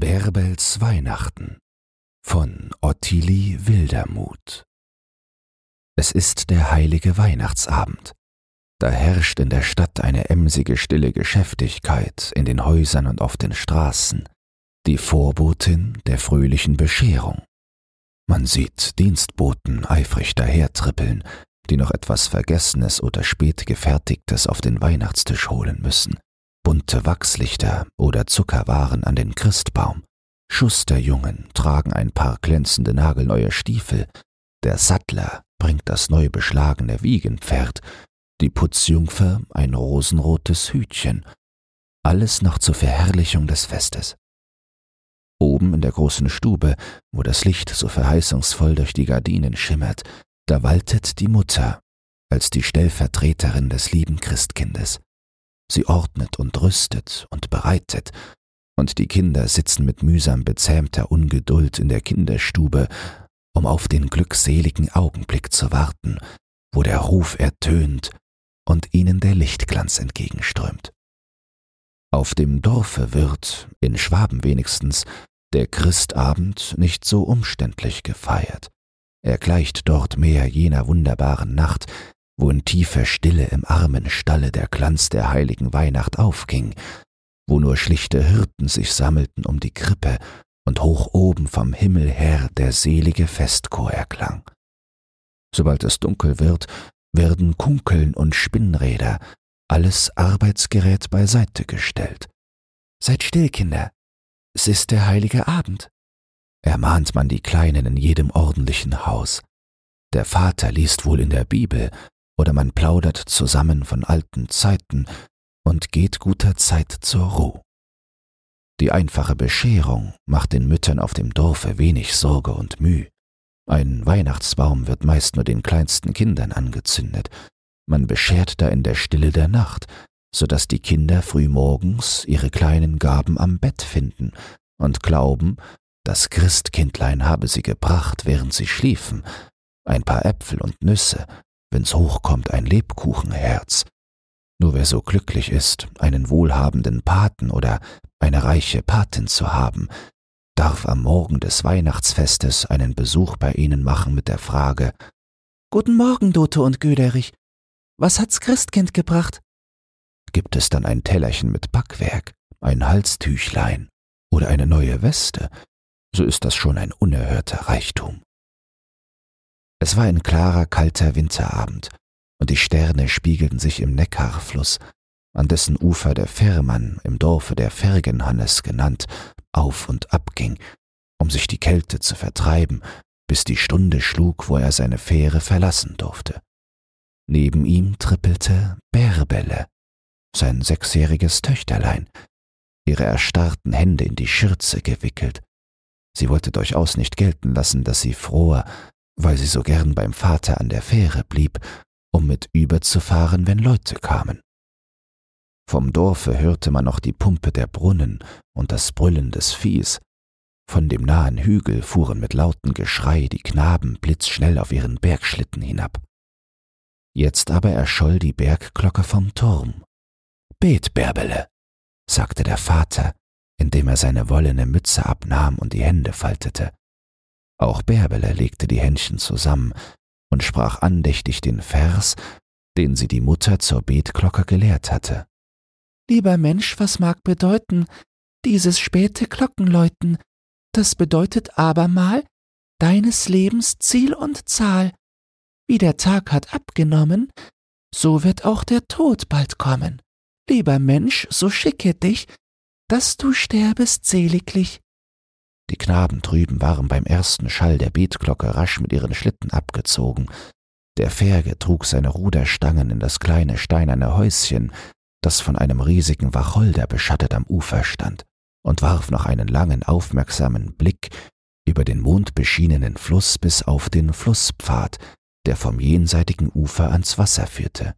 Bärbels Weihnachten von Ottilie Wildermuth Es ist der heilige Weihnachtsabend. Da herrscht in der Stadt eine emsige stille Geschäftigkeit in den Häusern und auf den Straßen, die Vorbotin der fröhlichen Bescherung. Man sieht Dienstboten eifrig dahertrippeln, die noch etwas Vergessenes oder spät gefertigtes auf den Weihnachtstisch holen müssen, bunte Wachslichter oder Zuckerwaren an den Christbaum. Schusterjungen tragen ein paar glänzende nagelneue Stiefel, der Sattler bringt das neu beschlagene Wiegenpferd, die Putzjungfer ein rosenrotes Hütchen, alles noch zur Verherrlichung des Festes. Oben in der großen Stube, wo das Licht so verheißungsvoll durch die Gardinen schimmert, da waltet die Mutter als die Stellvertreterin des lieben Christkindes. Sie ordnet und rüstet und bereitet, und die Kinder sitzen mit mühsam bezähmter Ungeduld in der Kinderstube, um auf den glückseligen Augenblick zu warten, wo der Ruf ertönt und ihnen der Lichtglanz entgegenströmt. Auf dem Dorfe wird, in Schwaben wenigstens, der Christabend nicht so umständlich gefeiert. Er gleicht dort mehr jener wunderbaren Nacht, wo in tiefer Stille im armen Stalle der Glanz der heiligen Weihnacht aufging, wo nur schlichte Hirten sich sammelten um die Krippe und hoch oben vom Himmel her der selige Festchor erklang. Sobald es dunkel wird, werden Kunkeln und Spinnräder, alles Arbeitsgerät beiseite gestellt. Seid still, Kinder, es ist der heilige Abend, ermahnt man die Kleinen in jedem ordentlichen Haus. Der Vater liest wohl in der Bibel, oder man plaudert zusammen von alten Zeiten und geht guter Zeit zur Ruhe. Die einfache Bescherung macht den Müttern auf dem Dorfe wenig Sorge und Mühe. Ein Weihnachtsbaum wird meist nur den kleinsten Kindern angezündet. Man beschert da in der Stille der Nacht, so dass die Kinder frühmorgens ihre kleinen Gaben am Bett finden und glauben, das Christkindlein habe sie gebracht, während sie schliefen, ein paar Äpfel und Nüsse, wenn's hochkommt ein Lebkuchenherz. Nur wer so glücklich ist, einen wohlhabenden Paten oder eine reiche Patin zu haben, darf am Morgen des Weihnachtsfestes einen Besuch bei ihnen machen mit der Frage Guten Morgen, Dote und Göderich. Was hat's Christkind gebracht? Gibt es dann ein Tellerchen mit Backwerk, ein Halstüchlein oder eine neue Weste, so ist das schon ein unerhörter Reichtum. Es war ein klarer, kalter Winterabend, und die Sterne spiegelten sich im Neckarfluss, an dessen Ufer der Fährmann im Dorfe der Fergenhannes genannt auf und ab ging, um sich die Kälte zu vertreiben, bis die Stunde schlug, wo er seine Fähre verlassen durfte. Neben ihm trippelte Bärbele, sein sechsjähriges Töchterlein, ihre erstarrten Hände in die Schürze gewickelt. Sie wollte durchaus nicht gelten lassen, dass sie froher, weil sie so gern beim Vater an der Fähre blieb, um mit überzufahren, wenn Leute kamen. Vom Dorfe hörte man noch die Pumpe der Brunnen und das Brüllen des Viehs. Von dem nahen Hügel fuhren mit lautem Geschrei die Knaben blitzschnell auf ihren Bergschlitten hinab. Jetzt aber erscholl die Bergglocke vom Turm. Bet, Bärbele, sagte der Vater, indem er seine wollene Mütze abnahm und die Hände faltete. Auch Bärbele legte die Händchen zusammen und sprach andächtig den Vers, den sie die Mutter zur Betglocke gelehrt hatte. Lieber Mensch, was mag bedeuten dieses späte Glockenläuten? Das bedeutet abermal deines Lebens Ziel und Zahl. Wie der Tag hat abgenommen, so wird auch der Tod bald kommen. Lieber Mensch, so schicke dich, dass du sterbest seliglich. Die Knaben drüben waren beim ersten Schall der Betglocke rasch mit ihren Schlitten abgezogen. Der Ferge trug seine Ruderstangen in das kleine steinerne Häuschen, das von einem riesigen Wacholder beschattet am Ufer stand, und warf noch einen langen, aufmerksamen Blick über den mondbeschienenen Fluss bis auf den Flusspfad, der vom jenseitigen Ufer ans Wasser führte.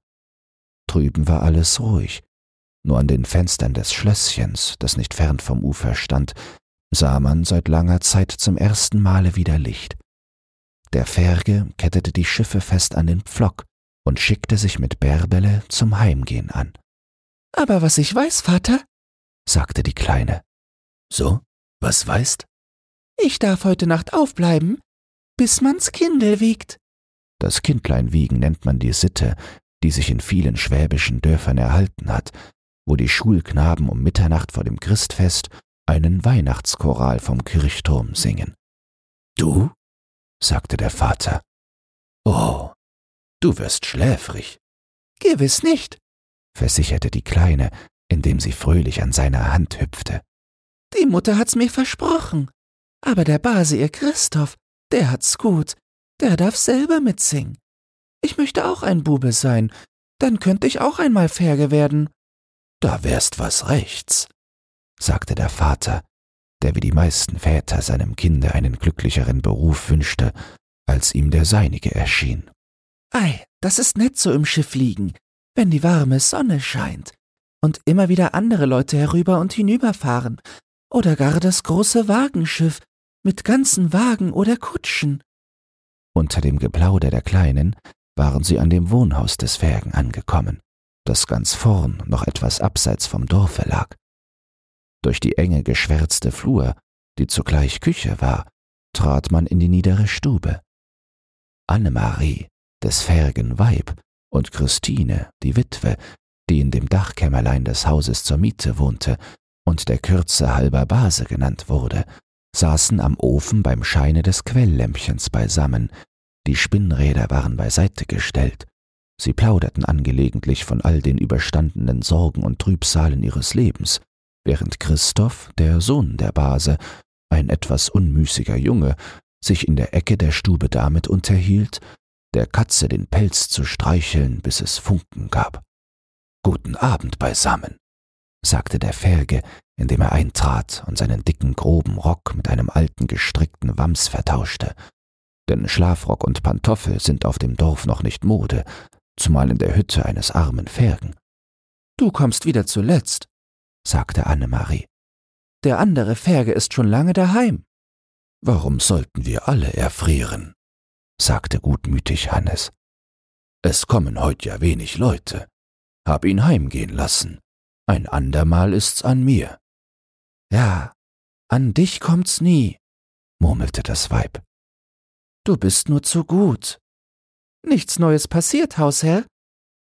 Drüben war alles ruhig, nur an den Fenstern des Schlösschens, das nicht fern vom Ufer stand, sah man seit langer Zeit zum ersten Male wieder Licht. Der Ferge kettete die Schiffe fest an den Pflock und schickte sich mit Bärbele zum Heimgehen an. Aber was ich weiß, Vater, sagte die Kleine. So? Was weißt? Ich darf heute Nacht aufbleiben, bis man's Kindel wiegt. Das Kindlein wiegen nennt man die Sitte, die sich in vielen schwäbischen Dörfern erhalten hat, wo die Schulknaben um Mitternacht vor dem Christfest einen Weihnachtschoral vom Kirchturm singen. Du? sagte der Vater. Oh, du wirst schläfrig. Gewiss nicht, versicherte die Kleine, indem sie fröhlich an seiner Hand hüpfte. Die Mutter hat's mir versprochen. Aber der Base, ihr Christoph, der hat's gut. Der darf selber mitsingen. Ich möchte auch ein Bube sein. Dann könnte ich auch einmal Ferge werden. Da wärst was rechts, sagte der Vater, der wie die meisten Väter seinem Kinde einen glücklicheren Beruf wünschte, als ihm der seinige erschien. Ei, das ist nett so im Schiff liegen, wenn die warme Sonne scheint und immer wieder andere Leute herüber und hinüberfahren, oder gar das große Wagenschiff mit ganzen Wagen oder Kutschen. Unter dem Geplauder der Kleinen waren sie an dem Wohnhaus des Fergen angekommen, das ganz vorn noch etwas abseits vom Dorfe lag. Durch die enge geschwärzte Flur, die zugleich Küche war, trat man in die niedere Stube. Annemarie, des Fergen Weib, und Christine, die Witwe, die in dem Dachkämmerlein des Hauses zur Miete wohnte und der Kürze halber Base genannt wurde, saßen am Ofen beim Scheine des Quelllämpchens beisammen, die Spinnräder waren beiseite gestellt, sie plauderten angelegentlich von all den überstandenen Sorgen und Trübsalen ihres Lebens, während Christoph, der Sohn der Base, ein etwas unmüßiger Junge, sich in der Ecke der Stube damit unterhielt, der Katze den Pelz zu streicheln, bis es Funken gab. Guten Abend beisammen, sagte der Felge, indem er eintrat und seinen dicken, groben Rock mit einem alten, gestrickten Wams vertauschte. Denn Schlafrock und Pantoffel sind auf dem Dorf noch nicht Mode, zumal in der Hütte eines armen Fergen. Du kommst wieder zuletzt, sagte Annemarie. Der andere Ferge ist schon lange daheim. Warum sollten wir alle erfrieren? sagte gutmütig Hannes. Es kommen heut ja wenig Leute. Hab ihn heimgehen lassen. Ein andermal ist's an mir. Ja, an dich kommt's nie, murmelte das Weib. Du bist nur zu gut. Nichts Neues passiert, Hausherr?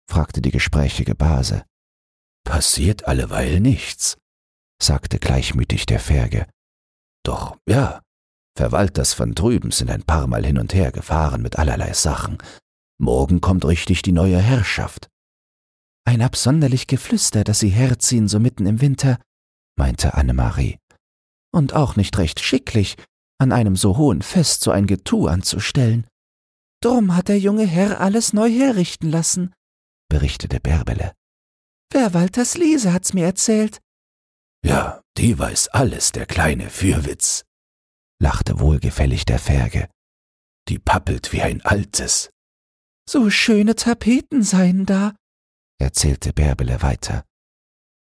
fragte die gesprächige Base. Passiert alleweil nichts, sagte gleichmütig der Ferge. Doch ja, Verwalters von drüben sind ein paar Mal hin und her gefahren mit allerlei Sachen. Morgen kommt richtig die neue Herrschaft. Ein absonderlich Geflüster, dass sie herziehen so mitten im Winter, meinte Annemarie. Und auch nicht recht schicklich, an einem so hohen Fest so ein Getue anzustellen. Drum hat der junge Herr alles neu herrichten lassen, berichtete Bärbele. Wer Walters Liese hat's mir erzählt. Ja, die weiß alles, der kleine Fürwitz, lachte wohlgefällig der Ferge. Die pappelt wie ein altes. So schöne Tapeten seien da, erzählte Bärbele weiter.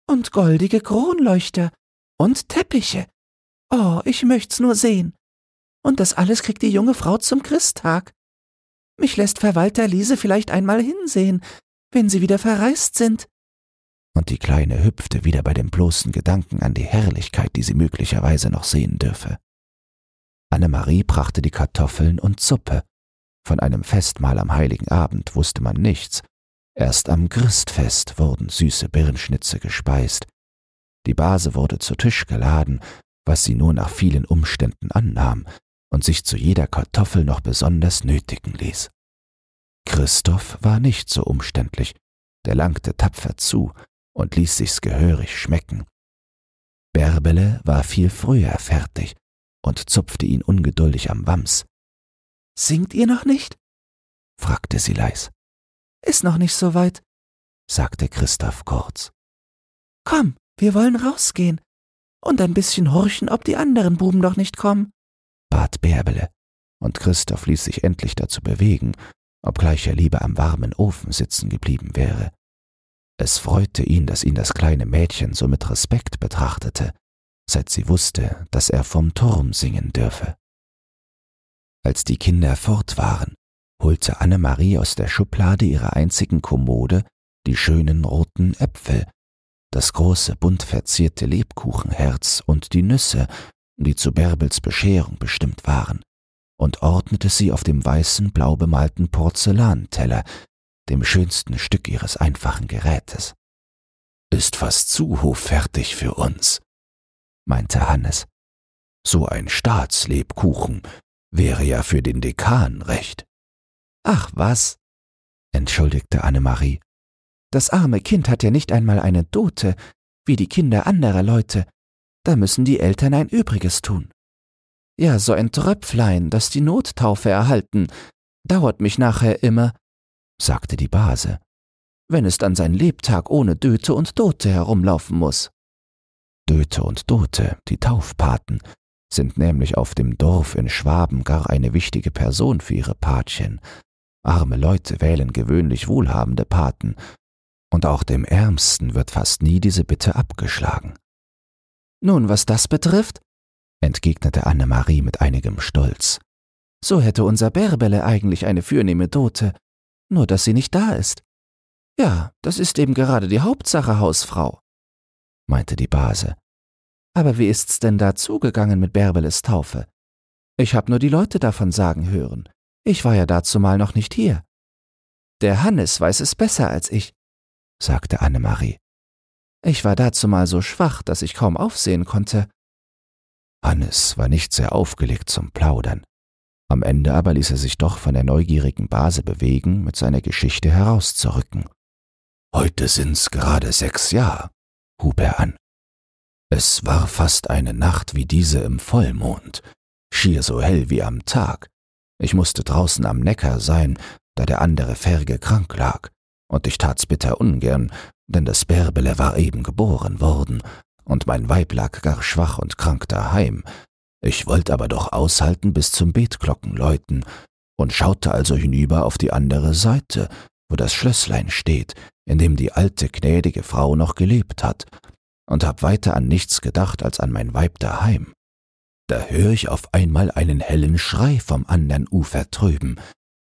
Und goldige Kronleuchter und Teppiche. Oh, ich möcht's nur sehen. Und das alles kriegt die junge Frau zum Christtag. Mich lässt Verwalter Liese vielleicht einmal hinsehen, wenn sie wieder verreist sind. Und die Kleine hüpfte wieder bei dem bloßen Gedanken an die Herrlichkeit, die sie möglicherweise noch sehen dürfe. Annemarie brachte die Kartoffeln und Suppe. Von einem Festmahl am heiligen Abend wusste man nichts. Erst am Christfest wurden süße Birnschnitze gespeist. Die Base wurde zu Tisch geladen, was sie nur nach vielen Umständen annahm und sich zu jeder Kartoffel noch besonders nötigen ließ. Christoph war nicht so umständlich, der langte tapfer zu und ließ sich's gehörig schmecken. Bärbele war viel früher fertig und zupfte ihn ungeduldig am Wams. Singt ihr noch nicht? fragte sie leis. Ist noch nicht so weit, sagte Christoph kurz. Komm, wir wollen rausgehen und ein bisschen horchen, ob die anderen Buben doch nicht kommen, bat Bärbele, und Christoph ließ sich endlich dazu bewegen, obgleich er lieber am warmen Ofen sitzen geblieben wäre. Es freute ihn, dass ihn das kleine Mädchen so mit Respekt betrachtete, seit sie wusste, dass er vom Turm singen dürfe. Als die Kinder fort waren, holte Annemarie aus der Schublade ihrer einzigen Kommode die schönen roten Äpfel, das große bunt verzierte Lebkuchenherz und die Nüsse, die zu Bärbels Bescherung bestimmt waren, und ordnete sie auf dem weißen, blau bemalten Porzellanteller, dem schönsten Stück ihres einfachen Gerätes. Ist fast zu hochfertig für uns, meinte Hannes. So ein Staatslebkuchen wäre ja für den Dekan recht. Ach was, entschuldigte Annemarie. Das arme Kind hat ja nicht einmal eine Dote, wie die Kinder anderer Leute. Da müssen die Eltern ein Übriges tun. Ja, so ein Tröpflein, das die Nottaufe erhalten, dauert mich nachher immer, sagte die Base, wenn es dann sein Lebtag ohne Döte und Dote herumlaufen muss. Döte und Dote, die Taufpaten, sind nämlich auf dem Dorf in Schwaben gar eine wichtige Person für ihre Patchen. Arme Leute wählen gewöhnlich wohlhabende Paten, und auch dem Ärmsten wird fast nie diese Bitte abgeschlagen. Nun, was das betrifft, entgegnete Annemarie mit einigem Stolz. So hätte unser Bärbele eigentlich eine fürnehme Dote, nur dass sie nicht da ist. Ja, das ist eben gerade die Hauptsache, Hausfrau, meinte die Base. Aber wie ist's denn da zugegangen mit Bärbeles Taufe? Ich hab nur die Leute davon sagen hören. Ich war ja dazumal noch nicht hier. Der Hannes weiß es besser als ich, sagte Annemarie. Ich war dazumal so schwach, dass ich kaum aufsehen konnte. Hannes war nicht sehr aufgelegt zum Plaudern. Am Ende aber ließ er sich doch von der neugierigen Base bewegen, mit seiner Geschichte herauszurücken. Heute sind's gerade sechs Jahre, hub er an. Es war fast eine Nacht wie diese im Vollmond, schier so hell wie am Tag. Ich musste draußen am Neckar sein, da der andere Ferge krank lag, und ich tat's bitter ungern, denn das Bärbele war eben geboren worden, und mein Weib lag gar schwach und krank daheim. Ich wollte aber doch aushalten bis zum Betglockenläuten und schaute also hinüber auf die andere Seite, wo das Schlösslein steht, in dem die alte gnädige Frau noch gelebt hat, und hab weiter an nichts gedacht als an mein Weib daheim. Da hör ich auf einmal einen hellen Schrei vom andern Ufer drüben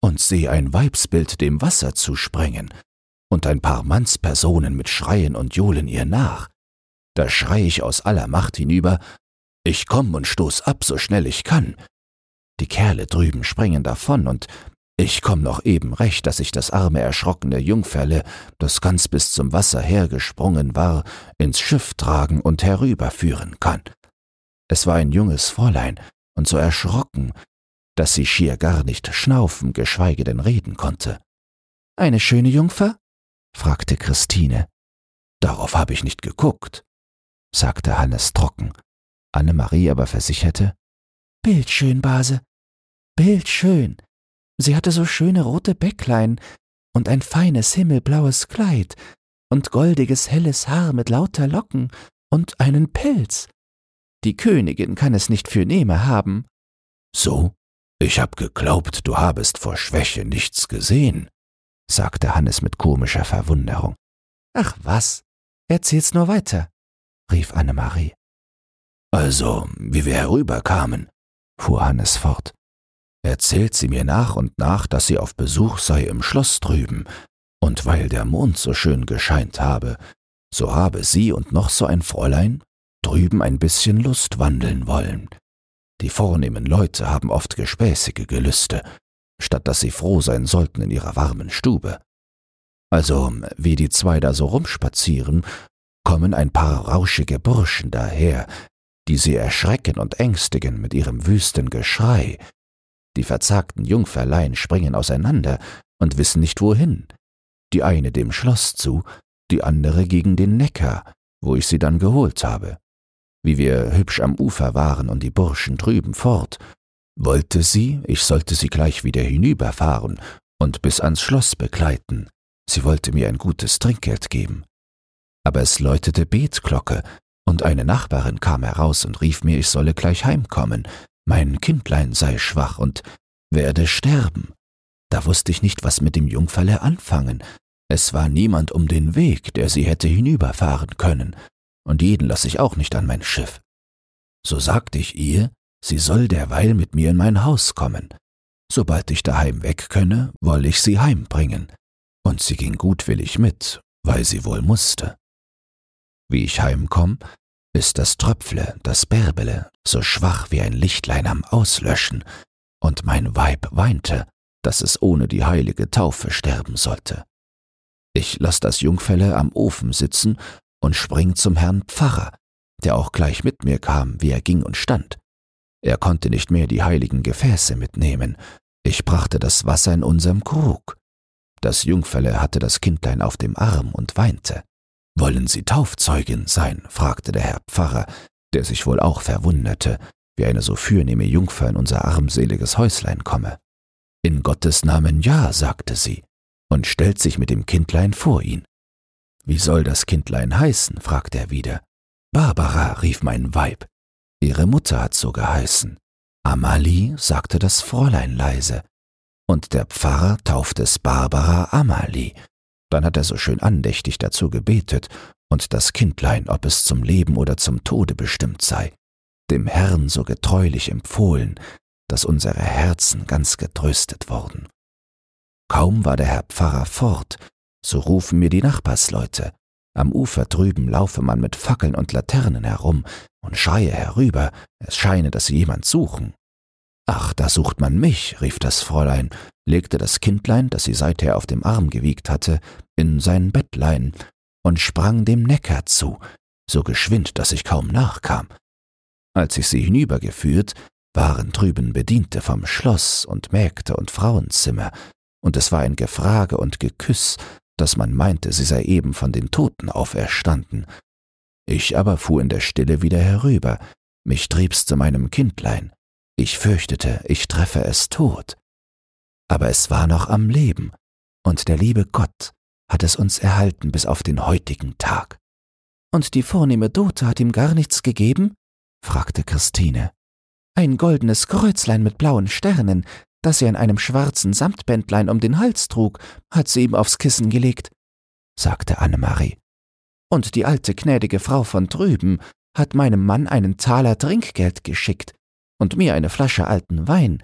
und seh ein Weibsbild dem Wasser zusprengen und ein paar Mannspersonen mit Schreien und Johlen ihr nach. Da schrei ich aus aller Macht hinüber, ich komm und stoß ab, so schnell ich kann. Die Kerle drüben springen davon und ich komm noch eben recht, dass ich das arme erschrockene Jungferle, das ganz bis zum Wasser hergesprungen war, ins Schiff tragen und herüberführen kann. Es war ein junges Fräulein und so erschrocken, dass sie schier gar nicht schnaufen, geschweige denn reden konnte. Eine schöne Jungfer? fragte Christine. Darauf habe ich nicht geguckt sagte Hannes trocken. Annemarie aber versicherte, Bildschön, Base, bildschön. Sie hatte so schöne rote Bäcklein und ein feines himmelblaues Kleid und goldiges helles Haar mit lauter Locken und einen Pelz. Die Königin kann es nicht für Nehme haben. So? Ich hab geglaubt, du habest vor Schwäche nichts gesehen, sagte Hannes mit komischer Verwunderung. Ach was, erzähl's nur weiter rief Annemarie. Also, wie wir herüberkamen, fuhr Hannes fort, erzählt sie mir nach und nach, dass sie auf Besuch sei im Schloss drüben, und weil der Mond so schön gescheint habe, so habe sie und noch so ein Fräulein drüben ein bisschen Lust wandeln wollen. Die vornehmen Leute haben oft gespäßige Gelüste, statt dass sie froh sein sollten in ihrer warmen Stube. Also, wie die zwei da so rumspazieren, kommen ein paar rauschige Burschen daher, die sie erschrecken und ängstigen mit ihrem wüsten Geschrei. Die verzagten Jungferlein springen auseinander und wissen nicht wohin. Die eine dem Schloss zu, die andere gegen den Neckar, wo ich sie dann geholt habe. Wie wir hübsch am Ufer waren und die Burschen drüben fort, wollte sie, ich sollte sie gleich wieder hinüberfahren und bis ans Schloss begleiten. Sie wollte mir ein gutes Trinkgeld geben aber es läutete Betglocke, und eine Nachbarin kam heraus und rief mir, ich solle gleich heimkommen, mein Kindlein sei schwach und werde sterben. Da wusste ich nicht, was mit dem Jungferle anfangen. Es war niemand um den Weg, der sie hätte hinüberfahren können, und jeden lass ich auch nicht an mein Schiff. So sagte ich ihr, sie soll derweil mit mir in mein Haus kommen. Sobald ich daheim weg könne, wolle ich sie heimbringen. Und sie ging gutwillig mit, weil sie wohl musste. Wie ich heimkomm, ist das Tröpfle, das Bärbele, so schwach wie ein Lichtlein am Auslöschen, und mein Weib weinte, dass es ohne die heilige Taufe sterben sollte. Ich lass das Jungfelle am Ofen sitzen und spring zum Herrn Pfarrer, der auch gleich mit mir kam, wie er ging und stand. Er konnte nicht mehr die heiligen Gefäße mitnehmen. Ich brachte das Wasser in unserem Krug. Das Jungfelle hatte das Kindlein auf dem Arm und weinte. Wollen Sie Taufzeugin sein? fragte der Herr Pfarrer, der sich wohl auch verwunderte, wie eine so fürnehme Jungfer in unser armseliges Häuslein komme. In Gottes Namen ja, sagte sie, und stellt sich mit dem Kindlein vor ihn. Wie soll das Kindlein heißen? fragte er wieder. Barbara, rief mein Weib. Ihre Mutter hat so geheißen. Amalie, sagte das Fräulein leise. Und der Pfarrer taufte es Barbara Amalie. Dann hat er so schön andächtig dazu gebetet und das Kindlein, ob es zum Leben oder zum Tode bestimmt sei, dem Herrn so getreulich empfohlen, dass unsere Herzen ganz getröstet wurden. Kaum war der Herr Pfarrer fort, so rufen mir die Nachbarsleute. Am Ufer drüben laufe man mit Fackeln und Laternen herum und schreie herüber, es scheine, dass sie jemand suchen. Ach, da sucht man mich, rief das Fräulein, legte das Kindlein, das sie seither auf dem Arm gewiegt hatte, in sein Bettlein und sprang dem Neckar zu, so geschwind, dass ich kaum nachkam. Als ich sie hinübergeführt, waren drüben Bediente vom Schloss und Mägde und Frauenzimmer, und es war ein Gefrage und Geküss, dass man meinte, sie sei eben von den Toten auferstanden. Ich aber fuhr in der Stille wieder herüber, mich trieb's zu meinem Kindlein. Ich fürchtete, ich treffe es tot. Aber es war noch am Leben, und der liebe Gott hat es uns erhalten bis auf den heutigen Tag. Und die vornehme Dote hat ihm gar nichts gegeben? fragte Christine. Ein goldenes Kreuzlein mit blauen Sternen, das sie an einem schwarzen Samtbändlein um den Hals trug, hat sie ihm aufs Kissen gelegt, sagte Annemarie. Und die alte gnädige Frau von drüben hat meinem Mann einen Taler Trinkgeld geschickt und mir eine Flasche alten Wein.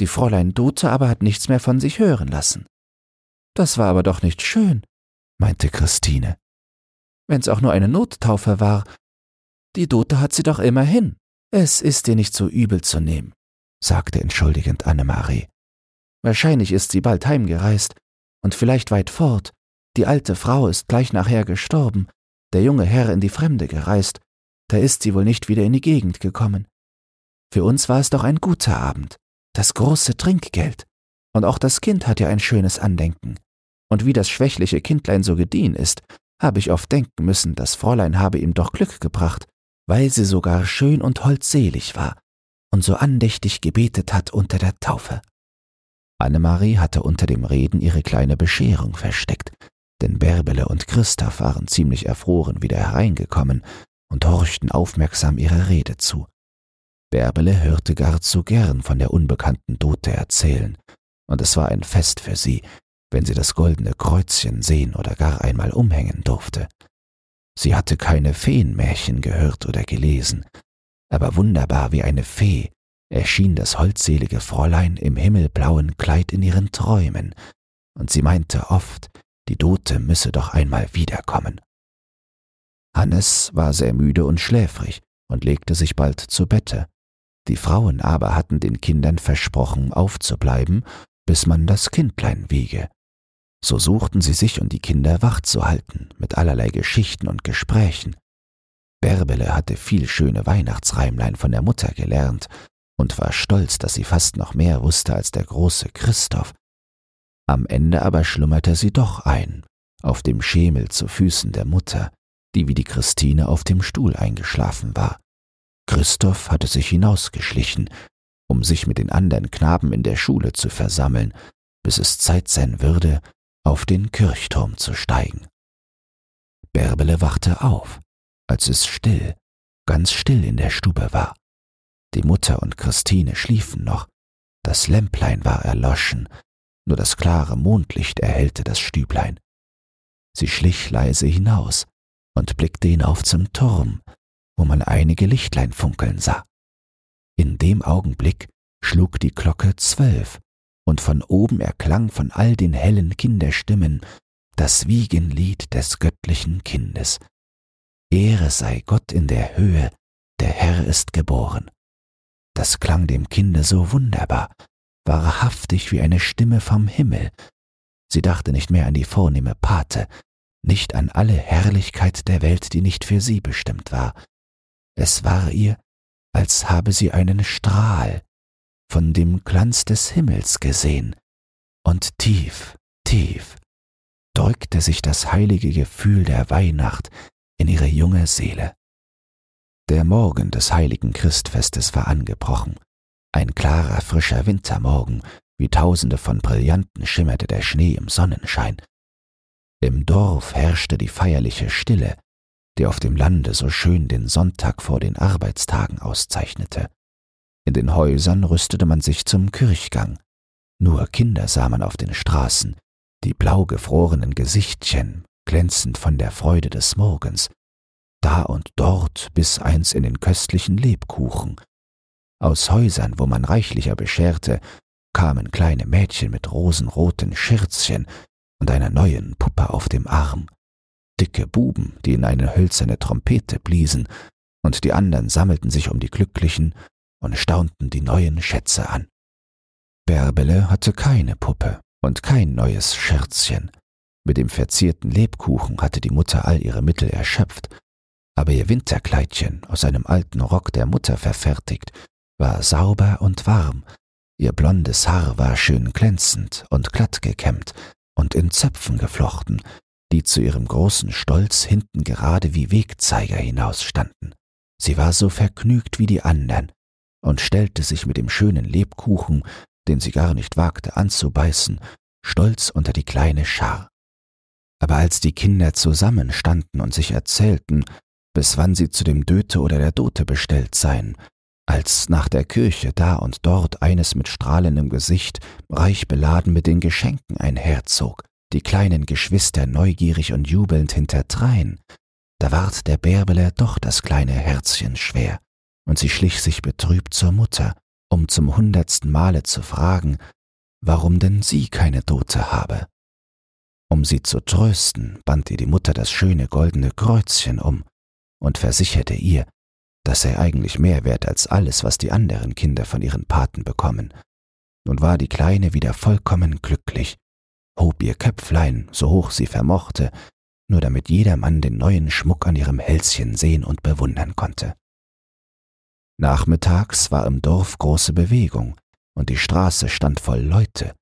Die Fräulein Dute aber hat nichts mehr von sich hören lassen. Das war aber doch nicht schön, meinte Christine. Wenn's auch nur eine Nottaufe war, die Dute hat sie doch immerhin. Es ist dir nicht so übel zu nehmen sagte entschuldigend Annemarie. Wahrscheinlich ist sie bald heimgereist und vielleicht weit fort. Die alte Frau ist gleich nachher gestorben, der junge Herr in die Fremde gereist, da ist sie wohl nicht wieder in die Gegend gekommen. Für uns war es doch ein guter Abend, das große Trinkgeld. Und auch das Kind hat ja ein schönes Andenken. Und wie das schwächliche Kindlein so gediehen ist, habe ich oft denken müssen, das Fräulein habe ihm doch Glück gebracht, weil sie sogar schön und holdselig war und so andächtig gebetet hat unter der Taufe. Annemarie hatte unter dem Reden ihre kleine Bescherung versteckt, denn Bärbele und Christoph waren ziemlich erfroren wieder hereingekommen und horchten aufmerksam ihrer Rede zu. Bärbele hörte gar zu gern von der unbekannten Dote erzählen, und es war ein Fest für sie, wenn sie das goldene Kreuzchen sehen oder gar einmal umhängen durfte. Sie hatte keine Feenmärchen gehört oder gelesen, aber wunderbar wie eine Fee erschien das holdselige Fräulein im himmelblauen Kleid in ihren Träumen, und sie meinte oft, die Dote müsse doch einmal wiederkommen. Hannes war sehr müde und schläfrig und legte sich bald zu Bette. Die Frauen aber hatten den Kindern versprochen, aufzubleiben, bis man das Kindlein wiege. So suchten sie sich und die Kinder wach zu halten, mit allerlei Geschichten und Gesprächen, Bärbele hatte viel schöne Weihnachtsreimlein von der Mutter gelernt und war stolz, dass sie fast noch mehr wusste als der große Christoph. Am Ende aber schlummerte sie doch ein, auf dem Schemel zu Füßen der Mutter, die wie die Christine auf dem Stuhl eingeschlafen war. Christoph hatte sich hinausgeschlichen, um sich mit den anderen Knaben in der Schule zu versammeln, bis es Zeit sein würde, auf den Kirchturm zu steigen. Bärbele wachte auf als es still, ganz still in der Stube war. Die Mutter und Christine schliefen noch, das Lämplein war erloschen, nur das klare Mondlicht erhellte das Stüblein. Sie schlich leise hinaus und blickte hinauf zum Turm, wo man einige Lichtlein funkeln sah. In dem Augenblick schlug die Glocke zwölf, und von oben erklang von all den hellen Kinderstimmen das Wiegenlied des göttlichen Kindes, Ehre sei Gott in der Höhe, der Herr ist geboren. Das klang dem Kinde so wunderbar, wahrhaftig wie eine Stimme vom Himmel. Sie dachte nicht mehr an die vornehme Pate, nicht an alle Herrlichkeit der Welt, die nicht für sie bestimmt war. Es war ihr, als habe sie einen Strahl von dem Glanz des Himmels gesehen, und tief, tief drückte sich das heilige Gefühl der Weihnacht in ihre junge Seele. Der Morgen des heiligen Christfestes war angebrochen, ein klarer, frischer Wintermorgen, wie tausende von Brillanten schimmerte der Schnee im Sonnenschein. Im Dorf herrschte die feierliche Stille, die auf dem Lande so schön den Sonntag vor den Arbeitstagen auszeichnete. In den Häusern rüstete man sich zum Kirchgang. Nur Kinder sah man auf den Straßen, die blau gefrorenen Gesichtchen glänzend von der Freude des Morgens, da und dort bis eins in den köstlichen Lebkuchen. Aus Häusern, wo man reichlicher bescherte, kamen kleine Mädchen mit rosenroten Schürzchen und einer neuen Puppe auf dem Arm, dicke Buben, die in eine hölzerne Trompete bliesen, und die anderen sammelten sich um die Glücklichen und staunten die neuen Schätze an. Bärbele hatte keine Puppe und kein neues Scherzchen. Mit dem verzierten Lebkuchen hatte die Mutter all ihre Mittel erschöpft, aber ihr Winterkleidchen aus einem alten Rock der Mutter verfertigt, war sauber und warm, ihr blondes Haar war schön glänzend und glatt gekämmt und in Zöpfen geflochten, die zu ihrem großen Stolz hinten gerade wie Wegzeiger hinausstanden. Sie war so vergnügt wie die andern und stellte sich mit dem schönen Lebkuchen, den sie gar nicht wagte anzubeißen, stolz unter die kleine Schar. Aber als die Kinder zusammenstanden und sich erzählten, bis wann sie zu dem Döte oder der Dote bestellt seien, als nach der Kirche da und dort eines mit strahlendem Gesicht, reich beladen mit den Geschenken einherzog, die kleinen Geschwister neugierig und jubelnd hinterdrein, da ward der Bärbele doch das kleine Herzchen schwer, und sie schlich sich betrübt zur Mutter, um zum hundertsten Male zu fragen, warum denn sie keine Dote habe. Um sie zu trösten, band ihr die Mutter das schöne goldene Kreuzchen um und versicherte ihr, das sei eigentlich mehr wert als alles, was die anderen Kinder von ihren Paten bekommen. Nun war die Kleine wieder vollkommen glücklich, hob ihr Köpflein, so hoch sie vermochte, nur damit jedermann den neuen Schmuck an ihrem Hälschen sehen und bewundern konnte. Nachmittags war im Dorf große Bewegung, und die Straße stand voll Leute.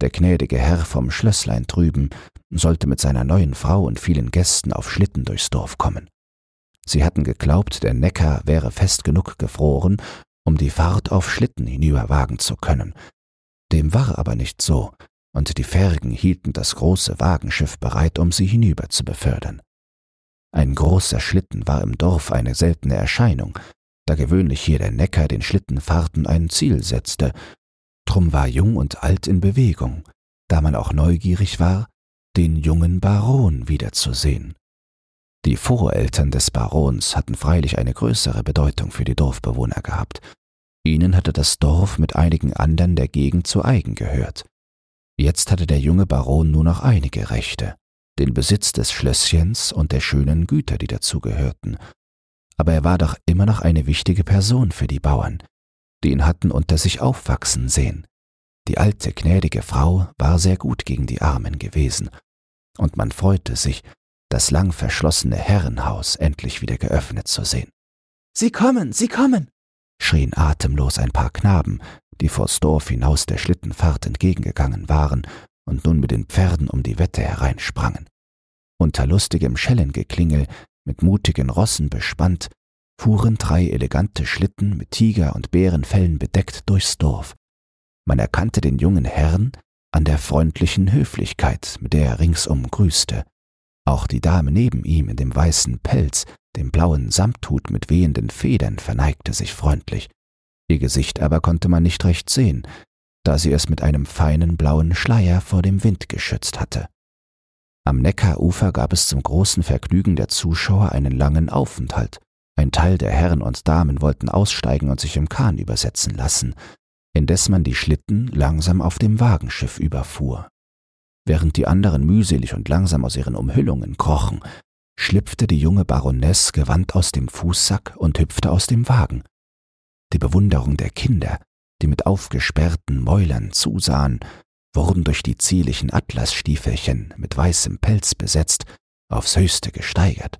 Der gnädige Herr vom Schlösslein drüben sollte mit seiner neuen Frau und vielen Gästen auf Schlitten durchs Dorf kommen. Sie hatten geglaubt, der Neckar wäre fest genug gefroren, um die Fahrt auf Schlitten hinüberwagen zu können. Dem war aber nicht so, und die Fergen hielten das große Wagenschiff bereit, um sie hinüber zu befördern. Ein großer Schlitten war im Dorf eine seltene Erscheinung, da gewöhnlich hier der Neckar den Schlittenfahrten ein Ziel setzte. Drum war Jung und Alt in Bewegung, da man auch neugierig war, den jungen Baron wiederzusehen. Die Voreltern des Barons hatten freilich eine größere Bedeutung für die Dorfbewohner gehabt. Ihnen hatte das Dorf mit einigen anderen der Gegend zu eigen gehört. Jetzt hatte der junge Baron nur noch einige Rechte, den Besitz des Schlösschens und der schönen Güter, die dazugehörten, aber er war doch immer noch eine wichtige Person für die Bauern, die ihn hatten unter sich aufwachsen sehen. Die alte, gnädige Frau war sehr gut gegen die Armen gewesen, und man freute sich, das lang verschlossene Herrenhaus endlich wieder geöffnet zu sehen. Sie kommen, sie kommen, schrien atemlos ein paar Knaben, die vors Dorf hinaus der Schlittenfahrt entgegengegangen waren und nun mit den Pferden um die Wette hereinsprangen. Unter lustigem Schellengeklingel mit mutigen Rossen bespannt, fuhren drei elegante Schlitten mit Tiger- und Bärenfellen bedeckt durchs Dorf. Man erkannte den jungen Herrn an der freundlichen Höflichkeit, mit der er ringsum grüßte. Auch die Dame neben ihm in dem weißen Pelz, dem blauen Samthut mit wehenden Federn verneigte sich freundlich. Ihr Gesicht aber konnte man nicht recht sehen, da sie es mit einem feinen blauen Schleier vor dem Wind geschützt hatte. Am Neckarufer gab es zum großen Vergnügen der Zuschauer einen langen Aufenthalt. Ein Teil der Herren und Damen wollten aussteigen und sich im Kahn übersetzen lassen, indes man die Schlitten langsam auf dem Wagenschiff überfuhr. Während die anderen mühselig und langsam aus ihren Umhüllungen krochen, schlüpfte die junge Baroness gewandt aus dem Fußsack und hüpfte aus dem Wagen. Die Bewunderung der Kinder, die mit aufgesperrten Mäulern zusahen, wurden durch die zierlichen Atlasstiefelchen mit weißem Pelz besetzt aufs höchste gesteigert.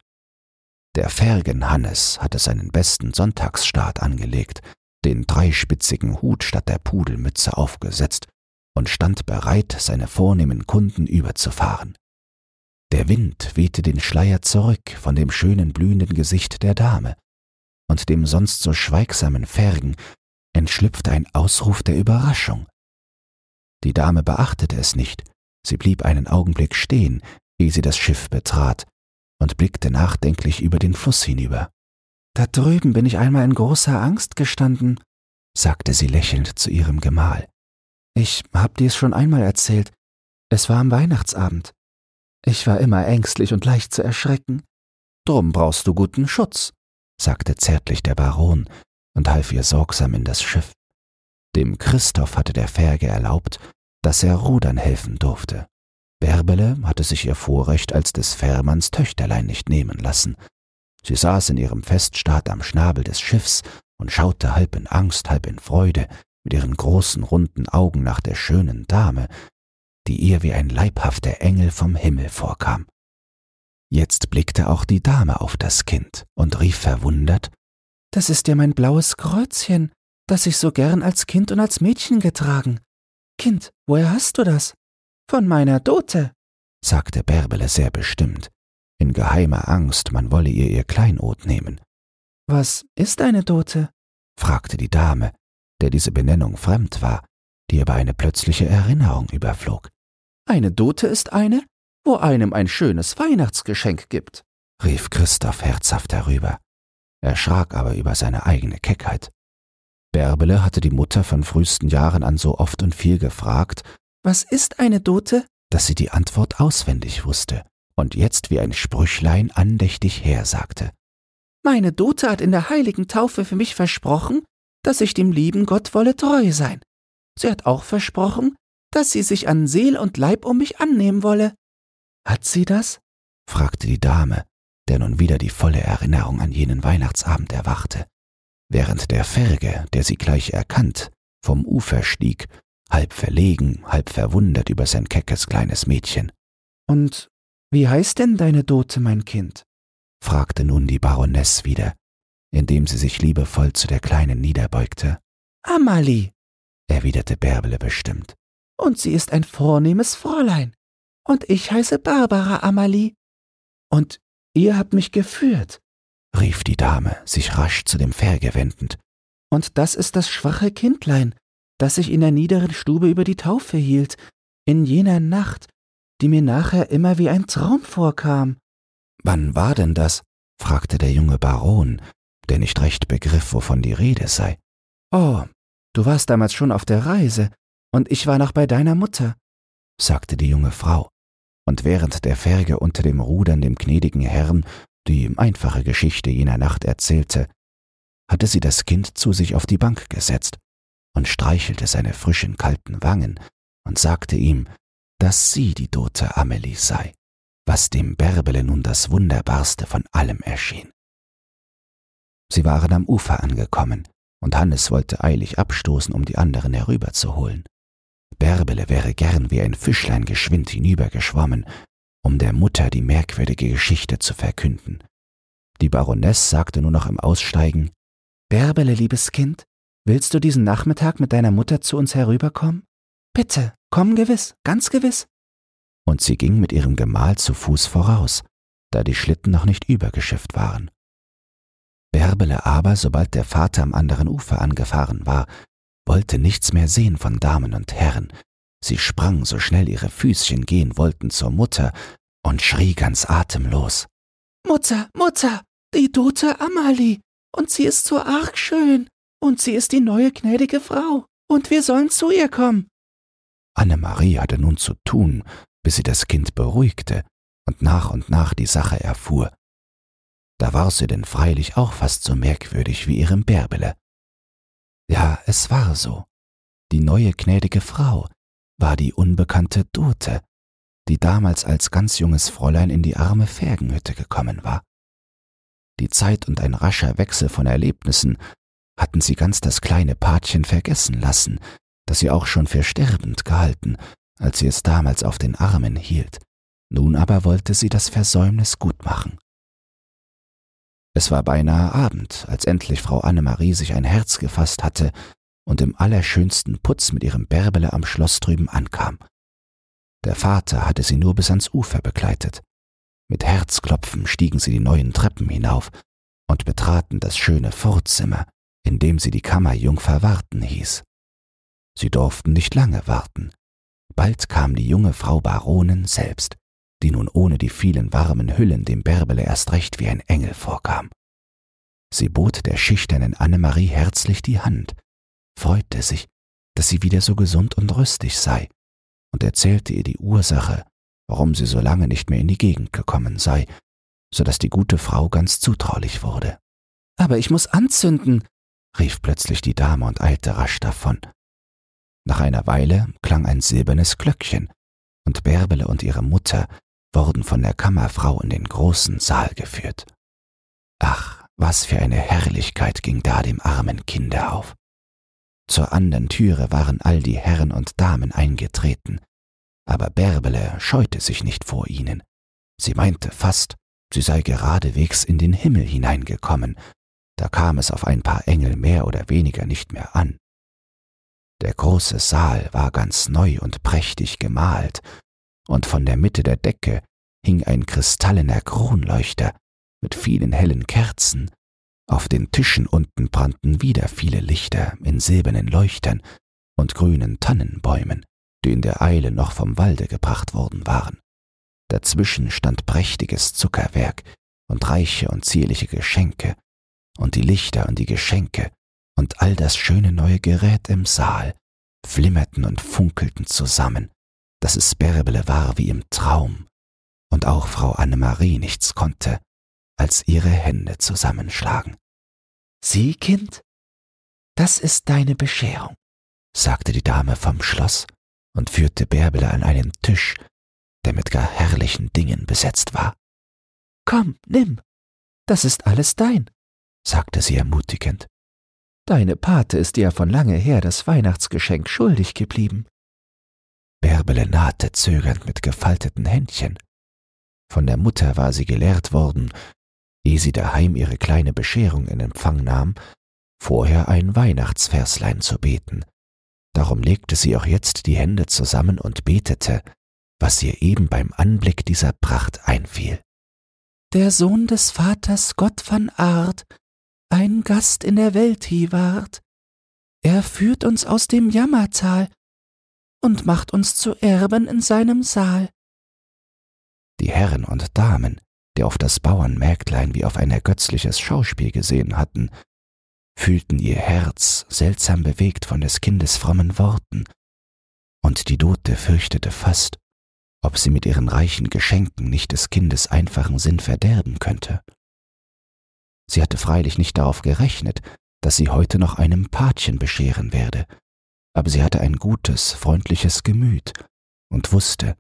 Der Fergen Hannes hatte seinen besten Sonntagsstaat angelegt, den dreispitzigen Hut statt der Pudelmütze aufgesetzt und stand bereit, seine vornehmen Kunden überzufahren. Der Wind wehte den Schleier zurück von dem schönen blühenden Gesicht der Dame, und dem sonst so schweigsamen Fergen entschlüpfte ein Ausruf der Überraschung. Die Dame beachtete es nicht, sie blieb einen Augenblick stehen, ehe sie das Schiff betrat, und blickte nachdenklich über den Fluss hinüber. Da drüben bin ich einmal in großer Angst gestanden, sagte sie lächelnd zu ihrem Gemahl. Ich hab dir's schon einmal erzählt. Es war am Weihnachtsabend. Ich war immer ängstlich und leicht zu erschrecken. Drum brauchst du guten Schutz, sagte zärtlich der Baron und half ihr sorgsam in das Schiff. Dem Christoph hatte der Ferge erlaubt, dass er rudern helfen durfte. Bärbele hatte sich ihr Vorrecht als des Fährmanns Töchterlein nicht nehmen lassen. Sie saß in ihrem Feststaat am Schnabel des Schiffs und schaute halb in Angst, halb in Freude mit ihren großen runden Augen nach der schönen Dame, die ihr wie ein leibhafter Engel vom Himmel vorkam. Jetzt blickte auch die Dame auf das Kind und rief verwundert Das ist ja mein blaues Kreuzchen, das ich so gern als Kind und als Mädchen getragen. Kind, woher hast du das? Von meiner Dote, sagte Bärbele sehr bestimmt, in geheimer Angst, man wolle ihr ihr Kleinod nehmen. Was ist eine Dote? fragte die Dame, der diese Benennung fremd war, die aber eine plötzliche Erinnerung überflog. Eine Dote ist eine, wo einem ein schönes Weihnachtsgeschenk gibt, rief Christoph herzhaft herüber, erschrak aber über seine eigene Keckheit. Bärbele hatte die Mutter von frühesten Jahren an so oft und viel gefragt, was ist eine Dote? dass sie die Antwort auswendig wusste und jetzt wie ein Sprüchlein andächtig hersagte. Meine Dote hat in der heiligen Taufe für mich versprochen, dass ich dem lieben Gott wolle treu sein. Sie hat auch versprochen, dass sie sich an Seel und Leib um mich annehmen wolle. Hat sie das? fragte die Dame, der nun wieder die volle Erinnerung an jenen Weihnachtsabend erwachte, während der Ferge, der sie gleich erkannt, vom Ufer stieg halb verlegen, halb verwundert über sein keckes kleines Mädchen. Und wie heißt denn deine Dote, mein Kind? fragte nun die Baroness wieder, indem sie sich liebevoll zu der Kleinen niederbeugte. Amalie, erwiderte Bärbele bestimmt. Und sie ist ein vornehmes Fräulein. Und ich heiße Barbara Amalie. Und ihr habt mich geführt, rief die Dame, sich rasch zu dem Ferge wendend. Und das ist das schwache Kindlein, das sich in der niederen Stube über die Taufe hielt, in jener Nacht, die mir nachher immer wie ein Traum vorkam. Wann war denn das? fragte der junge Baron, der nicht recht begriff, wovon die Rede sei. Oh, du warst damals schon auf der Reise, und ich war noch bei deiner Mutter, sagte die junge Frau, und während der Ferge unter dem Rudern dem gnädigen Herrn die einfache Geschichte jener Nacht erzählte, hatte sie das Kind zu sich auf die Bank gesetzt und streichelte seine frischen kalten Wangen und sagte ihm, dass sie die Dote Amelie sei, was dem Bärbele nun das Wunderbarste von allem erschien. Sie waren am Ufer angekommen, und Hannes wollte eilig abstoßen, um die anderen herüberzuholen. Bärbele wäre gern wie ein Fischlein geschwind hinübergeschwommen, um der Mutter die merkwürdige Geschichte zu verkünden. Die Baroness sagte nur noch im Aussteigen Bärbele, liebes Kind, Willst du diesen Nachmittag mit deiner Mutter zu uns herüberkommen? Bitte, komm gewiss, ganz gewiss. Und sie ging mit ihrem Gemahl zu Fuß voraus, da die Schlitten noch nicht übergeschifft waren. Bärbele aber, sobald der Vater am anderen Ufer angefahren war, wollte nichts mehr sehen von Damen und Herren. Sie sprang, so schnell ihre Füßchen gehen wollten, zur Mutter und schrie ganz atemlos. Mutter, Mutter, die Dote Amalie, und sie ist so arg schön und sie ist die neue gnädige Frau, und wir sollen zu ihr kommen. Annemarie hatte nun zu tun, bis sie das Kind beruhigte und nach und nach die Sache erfuhr. Da war sie denn freilich auch fast so merkwürdig wie ihrem Bärbele. Ja, es war so. Die neue gnädige Frau war die unbekannte Dote, die damals als ganz junges Fräulein in die arme Fergenhütte gekommen war. Die Zeit und ein rascher Wechsel von Erlebnissen hatten sie ganz das kleine Patchen vergessen lassen, das sie auch schon für sterbend gehalten, als sie es damals auf den Armen hielt. Nun aber wollte sie das Versäumnis gut machen. Es war beinahe Abend, als endlich Frau Annemarie sich ein Herz gefasst hatte und im allerschönsten Putz mit ihrem Bärbele am Schloss drüben ankam. Der Vater hatte sie nur bis ans Ufer begleitet. Mit Herzklopfen stiegen sie die neuen Treppen hinauf und betraten das schöne Vorzimmer, in dem sie die Kammerjungfer warten hieß. Sie durften nicht lange warten. Bald kam die junge Frau Baronin selbst, die nun ohne die vielen warmen Hüllen dem Bärbele erst recht wie ein Engel vorkam. Sie bot der schüchternen Annemarie herzlich die Hand, freute sich, dass sie wieder so gesund und rüstig sei, und erzählte ihr die Ursache, warum sie so lange nicht mehr in die Gegend gekommen sei, so dass die gute Frau ganz zutraulich wurde. Aber ich muss anzünden, rief plötzlich die Dame und eilte rasch davon. Nach einer Weile klang ein silbernes Glöckchen, und Bärbele und ihre Mutter wurden von der Kammerfrau in den großen Saal geführt. Ach, was für eine Herrlichkeit ging da dem armen Kinde auf. Zur andern Türe waren all die Herren und Damen eingetreten, aber Bärbele scheute sich nicht vor ihnen. Sie meinte fast, sie sei geradewegs in den Himmel hineingekommen, da kam es auf ein paar Engel mehr oder weniger nicht mehr an. Der große Saal war ganz neu und prächtig gemalt, und von der Mitte der Decke hing ein kristallener Kronleuchter mit vielen hellen Kerzen, auf den Tischen unten brannten wieder viele Lichter in silbernen Leuchtern und grünen Tannenbäumen, die in der Eile noch vom Walde gebracht worden waren. Dazwischen stand prächtiges Zuckerwerk und reiche und zierliche Geschenke, und die Lichter und die Geschenke und all das schöne neue Gerät im Saal flimmerten und funkelten zusammen, dass es Bärbele war wie im Traum, und auch Frau Annemarie nichts konnte, als ihre Hände zusammenschlagen. Sieh, Kind, das ist deine Bescherung, sagte die Dame vom Schloss und führte Bärbele an einen Tisch, der mit gar herrlichen Dingen besetzt war. Komm, nimm, das ist alles dein, sagte sie ermutigend. Deine Pate ist dir von lange her das Weihnachtsgeschenk schuldig geblieben. Bärbele nahte zögernd mit gefalteten Händchen. Von der Mutter war sie gelehrt worden, ehe sie daheim ihre kleine Bescherung in Empfang nahm, vorher ein Weihnachtsverslein zu beten. Darum legte sie auch jetzt die Hände zusammen und betete, was ihr eben beim Anblick dieser Pracht einfiel. Der Sohn des Vaters Gott van Art ein Gast in der Welt hie ward. Er führt uns aus dem Jammertal und macht uns zu Erben in seinem Saal. Die Herren und Damen, die auf das Bauernmägdlein wie auf ein ergötzliches Schauspiel gesehen hatten, fühlten ihr Herz seltsam bewegt von des Kindes frommen Worten, und die Dote fürchtete fast, ob sie mit ihren reichen Geschenken nicht des Kindes einfachen Sinn verderben könnte. Sie hatte freilich nicht darauf gerechnet, dass sie heute noch einem Patchen bescheren werde, aber sie hatte ein gutes, freundliches Gemüt und wusste,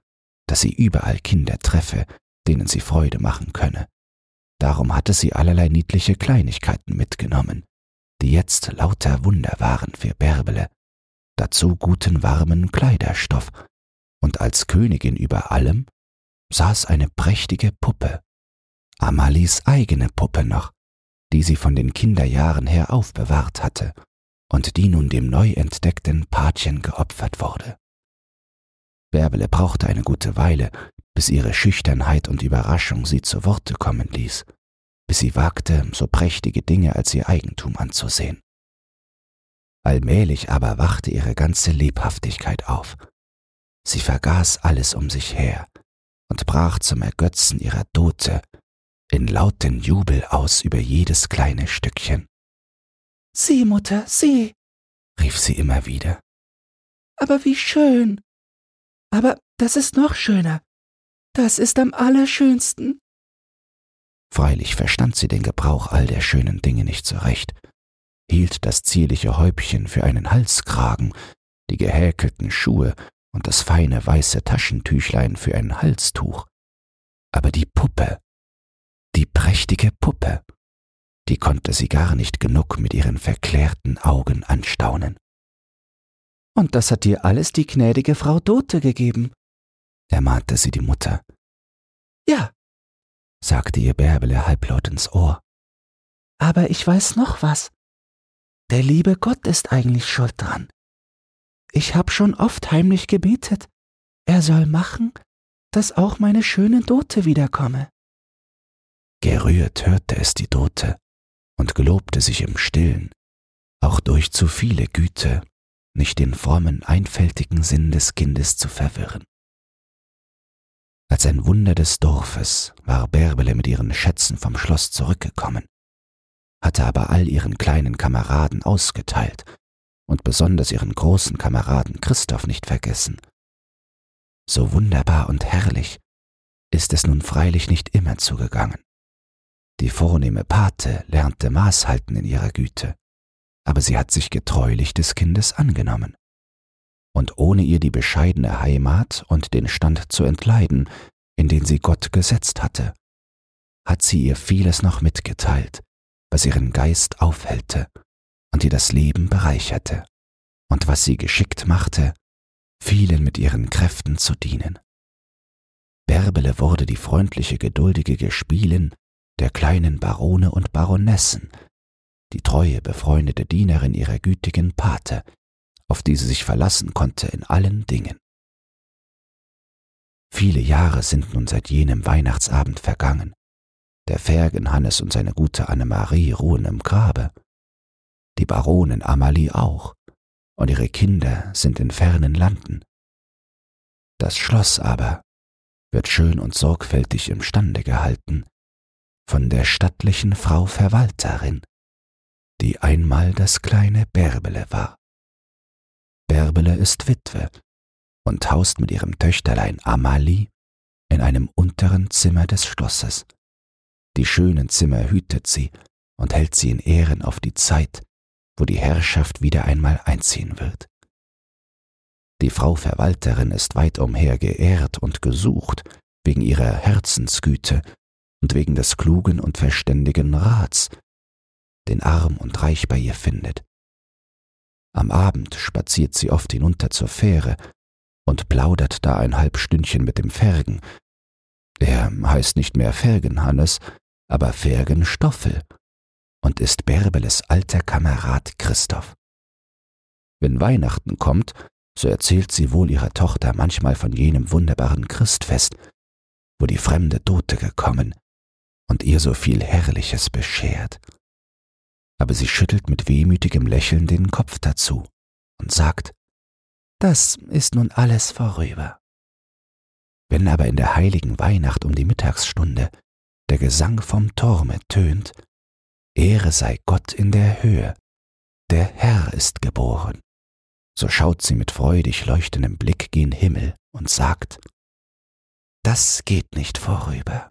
dass sie überall Kinder treffe, denen sie Freude machen könne. Darum hatte sie allerlei niedliche Kleinigkeiten mitgenommen, die jetzt lauter Wunder waren für Bärbele, dazu guten warmen Kleiderstoff, und als Königin über allem saß eine prächtige Puppe, Amalies eigene Puppe noch, die sie von den Kinderjahren her aufbewahrt hatte und die nun dem neu entdeckten Patchen geopfert wurde. Bärbele brauchte eine gute Weile, bis ihre Schüchternheit und Überraschung sie zu Worte kommen ließ, bis sie wagte, so prächtige Dinge als ihr Eigentum anzusehen. Allmählich aber wachte ihre ganze Lebhaftigkeit auf. Sie vergaß alles um sich her und brach zum Ergötzen ihrer Dote in lauten Jubel aus über jedes kleine Stückchen. Sieh, Mutter, sieh, rief sie immer wieder. Aber wie schön. Aber das ist noch schöner. Das ist am allerschönsten. Freilich verstand sie den Gebrauch all der schönen Dinge nicht so recht, hielt das zierliche Häubchen für einen Halskragen, die gehäkelten Schuhe und das feine weiße Taschentüchlein für ein Halstuch. Aber die Puppe, die prächtige Puppe, die konnte sie gar nicht genug mit ihren verklärten Augen anstaunen. Und das hat dir alles die gnädige Frau Dote gegeben, ermahnte sie die Mutter. Ja, sagte ihr Bärbele halblaut ins Ohr. Aber ich weiß noch was. Der liebe Gott ist eigentlich schuld dran. Ich hab schon oft heimlich gebetet, er soll machen, dass auch meine schöne Dote wiederkomme. Gerührt hörte es die Dote und gelobte sich im stillen, auch durch zu viele Güte nicht den frommen, einfältigen Sinn des Kindes zu verwirren. Als ein Wunder des Dorfes war Bärbele mit ihren Schätzen vom Schloss zurückgekommen, hatte aber all ihren kleinen Kameraden ausgeteilt und besonders ihren großen Kameraden Christoph nicht vergessen. So wunderbar und herrlich ist es nun freilich nicht immer zugegangen. Die vornehme Pate lernte Maß halten in ihrer Güte, aber sie hat sich getreulich des Kindes angenommen. Und ohne ihr die bescheidene Heimat und den Stand zu entleiden, in den sie Gott gesetzt hatte, hat sie ihr vieles noch mitgeteilt, was ihren Geist aufhellte und ihr das Leben bereicherte, und was sie geschickt machte, vielen mit ihren Kräften zu dienen. Bärbele wurde die freundliche, geduldige Gespielin der kleinen Barone und Baronessen, die treue, befreundete Dienerin ihrer gütigen Pate, auf die sie sich verlassen konnte in allen Dingen. Viele Jahre sind nun seit jenem Weihnachtsabend vergangen. Der Fergen Hannes und seine gute Annemarie ruhen im Grabe. Die Baronin Amalie auch, und ihre Kinder sind in fernen Landen. Das Schloss aber wird schön und sorgfältig imstande gehalten, von der stattlichen Frau Verwalterin, die einmal das kleine Bärbele war. Bärbele ist Witwe und haust mit ihrem Töchterlein Amalie in einem unteren Zimmer des Schlosses. Die schönen Zimmer hütet sie und hält sie in Ehren auf die Zeit, wo die Herrschaft wieder einmal einziehen wird. Die Frau Verwalterin ist weit umher geehrt und gesucht wegen ihrer Herzensgüte und wegen des klugen und verständigen Rats, den arm und reich bei ihr findet. Am Abend spaziert sie oft hinunter zur Fähre und plaudert da ein halb Stündchen mit dem Fergen. Er heißt nicht mehr Fergenhannes, aber Fergenstoffel und ist Bärbeles alter Kamerad Christoph. Wenn Weihnachten kommt, so erzählt sie wohl ihrer Tochter manchmal von jenem wunderbaren Christfest, wo die fremde Dote gekommen, und ihr so viel Herrliches beschert. Aber sie schüttelt mit wehmütigem Lächeln den Kopf dazu und sagt, das ist nun alles vorüber. Wenn aber in der heiligen Weihnacht um die Mittagsstunde der Gesang vom Turme tönt, Ehre sei Gott in der Höhe, der Herr ist geboren, so schaut sie mit freudig leuchtendem Blick gen Himmel und sagt, das geht nicht vorüber